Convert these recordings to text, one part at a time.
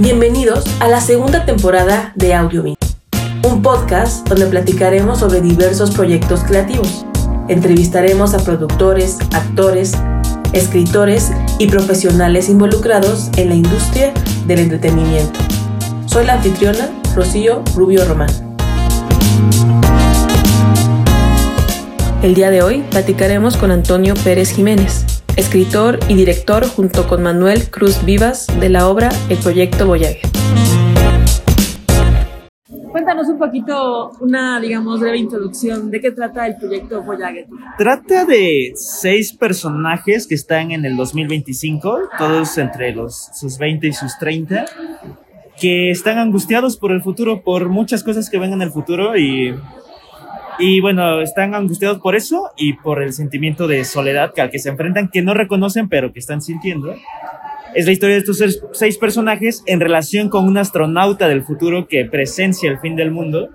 Bienvenidos a la segunda temporada de Audiovin, un podcast donde platicaremos sobre diversos proyectos creativos. Entrevistaremos a productores, actores, escritores y profesionales involucrados en la industria del entretenimiento. Soy la anfitriona Rocío Rubio Román. El día de hoy platicaremos con Antonio Pérez Jiménez, escritor y director junto con Manuel Cruz Vivas de la obra El Proyecto Voyager. Cuéntanos un poquito, una, digamos, breve introducción de qué trata el proyecto Voyager. Trata de seis personajes que están en el 2025, todos entre los, sus 20 y sus 30, que están angustiados por el futuro, por muchas cosas que ven en el futuro y y bueno, están angustiados por eso y por el sentimiento de soledad al que se enfrentan, que no reconocen, pero que están sintiendo. Es la historia de estos seis personajes en relación con un astronauta del futuro que presencia el fin del mundo.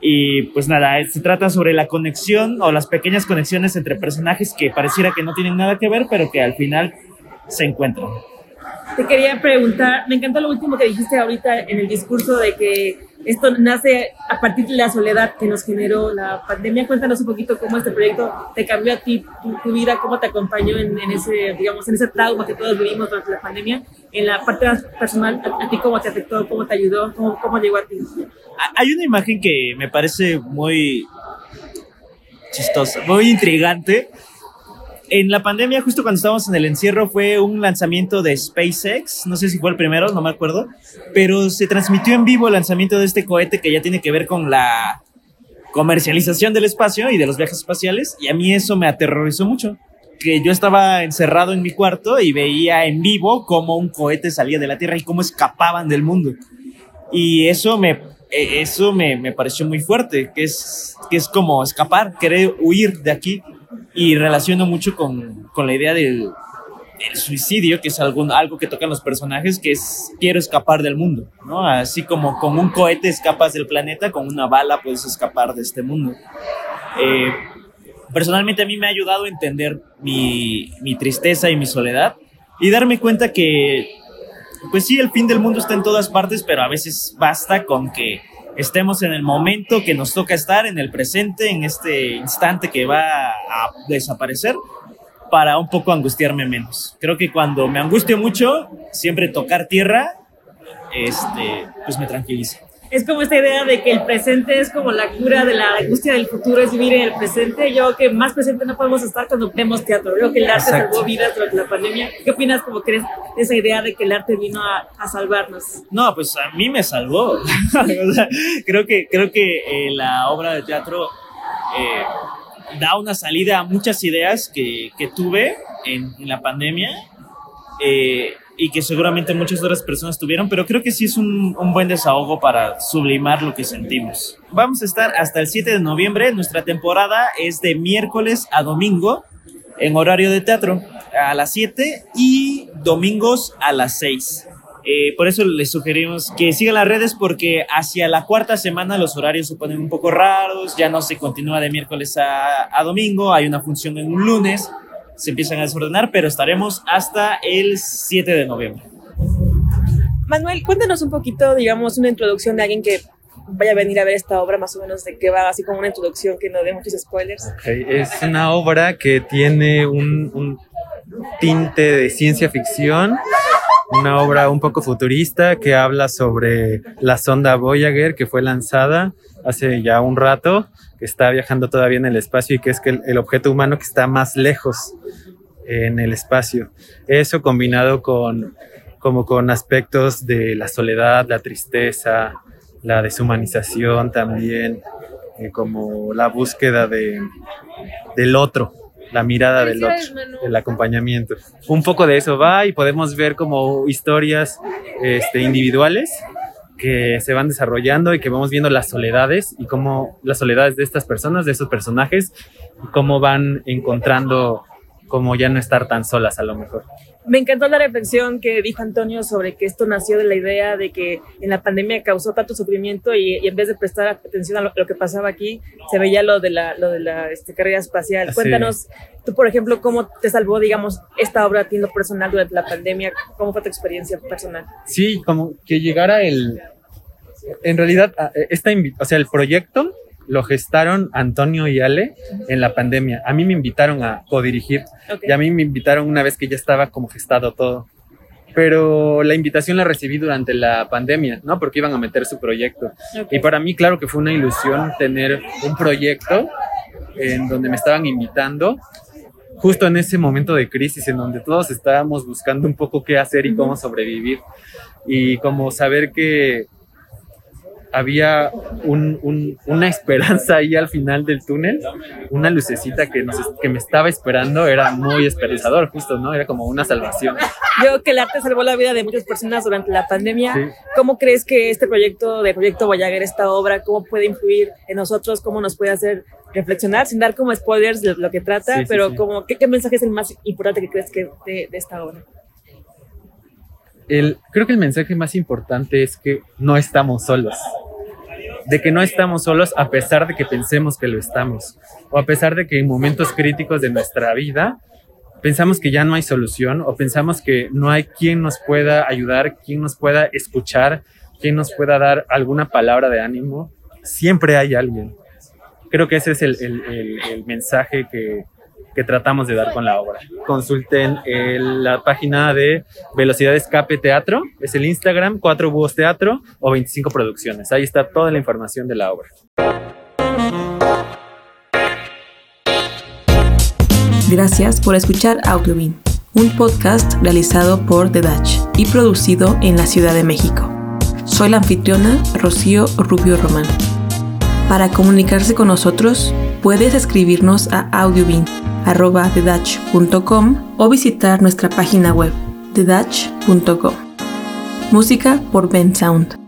Y pues nada, se trata sobre la conexión o las pequeñas conexiones entre personajes que pareciera que no tienen nada que ver, pero que al final se encuentran. Te quería preguntar, me encantó lo último que dijiste ahorita en el discurso de que esto nace a partir de la soledad que nos generó la pandemia. Cuéntanos un poquito cómo este proyecto te cambió a ti, tu, vida, cómo te acompañó en, ese, digamos, en ese trauma que todos vivimos durante la pandemia. En la parte personal, a, ti cómo te afectó, cómo te ayudó, cómo, cómo llegó a ti. Hay una imagen que me parece muy chistosa, muy intrigante, en la pandemia, justo cuando estábamos en el encierro, fue un lanzamiento de SpaceX. No sé si fue el primero, no me acuerdo. Pero se transmitió en vivo el lanzamiento de este cohete que ya tiene que ver con la comercialización del espacio y de los viajes espaciales. Y a mí eso me aterrorizó mucho. Que yo estaba encerrado en mi cuarto y veía en vivo cómo un cohete salía de la Tierra y cómo escapaban del mundo. Y eso me, e, eso me, me pareció muy fuerte, que es, que es como escapar, querer huir de aquí y relaciono mucho con, con la idea del, del, suicidio, que es algo, algo que tocan los personajes, que es quiero escapar del mundo, ¿no? Así como con un cohete escapas del planeta, con una bala puedes escapar de este mundo. Eh, personalmente a mí me ha ayudado a entender mi, mi tristeza y mi soledad y darme cuenta que, pues sí, el fin del mundo está en todas partes, pero a veces basta con que estemos en el momento que nos toca estar, en el presente, en este instante que va a desaparecer, para un poco angustiarme menos. Creo que cuando me angustio mucho, siempre tocar tierra, este, pues me tranquiliza es como esta idea de que el presente es como la cura de la angustia del futuro, es vivir en el presente. Yo creo que más presente no podemos estar cuando vemos teatro. Creo que el arte salvó vidas durante la pandemia. ¿Qué opinas como crees esa idea de que el arte vino a, salvarnos? No, pues a mí me salvó. creo que, creo que eh, la obra de teatro eh, da una salida a muchas ideas que, que tuve en, en la pandemia. Eh, y que seguramente muchas otras personas tuvieron, pero creo que sí es un, un, buen desahogo para sublimar lo que sentimos. Vamos a estar hasta el 7 de noviembre, nuestra temporada es de miércoles a domingo en horario de teatro a las 7 y domingos a las 6. Eh, por eso les sugerimos que sigan las redes porque hacia la cuarta semana los horarios se ponen un poco raros, ya no se continúa de miércoles a, a domingo, hay una función en un lunes se empiezan a desordenar, pero estaremos hasta el 7 de noviembre. Manuel, cuéntanos un poquito, digamos, una introducción de alguien que vaya a venir a ver esta obra, más o menos de qué va, así como una introducción que no dé muchos spoilers. Es una obra que tiene un, un tinte de ciencia ficción, una obra un poco futurista que habla sobre la sonda Voyager que fue lanzada hace ya un rato, que está viajando todavía en el espacio y que es el, objeto humano que está más lejos en el espacio. Eso combinado con como con aspectos de la soledad, la tristeza, la deshumanización también, eh, como la búsqueda de, del otro, la mirada del otro, el acompañamiento. Un poco de eso va y podemos ver como historias este, individuales que se van desarrollando y que vamos viendo las soledades y cómo las soledades de estas personas, de estos personajes, y cómo van encontrando como ya no estar tan solas a lo mejor. Me encantó la reflexión que dijo Antonio sobre que esto nació de la idea de que en la pandemia causó tanto sufrimiento y, en vez de prestar atención a lo, que pasaba aquí, se veía lo de la, lo de la este, carrera espacial. Cuéntanos, tú, por ejemplo, cómo te salvó, digamos, esta obra a ti en lo personal durante la pandemia, cómo fue tu experiencia personal. Sí, como que llegara el... En realidad, esta, o sea, el proyecto lo gestaron Antonio y Ale en la pandemia. A mí me invitaron a codirigir y a mí me invitaron una vez que ya estaba como gestado todo. Pero la invitación la recibí durante la pandemia, ¿no? Porque iban a meter su proyecto. Y para mí, claro que fue una ilusión tener un proyecto en donde me estaban invitando justo en ese momento de crisis en donde todos estábamos buscando un poco qué hacer y cómo sobrevivir. Y como saber que había una esperanza ahí al final del túnel, una lucecita que, que me estaba esperando, era muy esperanzador, justo, ¿no? Era como una salvación. Yo que el arte salvó la vida de muchas personas durante la pandemia. ¿Cómo crees que este proyecto de Proyecto Voyager, esta obra, cómo puede influir en nosotros, cómo nos puede hacer reflexionar, sin dar como spoilers de lo que trata, pero como, ¿qué, mensaje es el más importante que crees que de, de esta obra? El, creo que el mensaje más importante es que no estamos solos de que no estamos solos a pesar de que pensemos que lo estamos, o a pesar de que en momentos críticos de nuestra vida pensamos que ya no hay solución, o pensamos que no hay quien nos pueda ayudar, quien nos pueda escuchar, quien nos pueda dar alguna palabra de ánimo, siempre hay alguien. Creo que ese es el, el mensaje que, que tratamos de dar con la obra. Consulten la página de Velocidad Escape Teatro, es el Instagram, 4 Búhos Teatro o 25 Producciones. Ahí está toda la información de la obra. Gracias por escuchar Audiobin, un podcast realizado por The Dutch y producido en la Ciudad de México. Soy la anfitriona Rocío Rubio Román. Para comunicarse con nosotros, puedes escribirnos a audiobin arroba o visitar nuestra página web thedutch.com. Música por Ben Sound.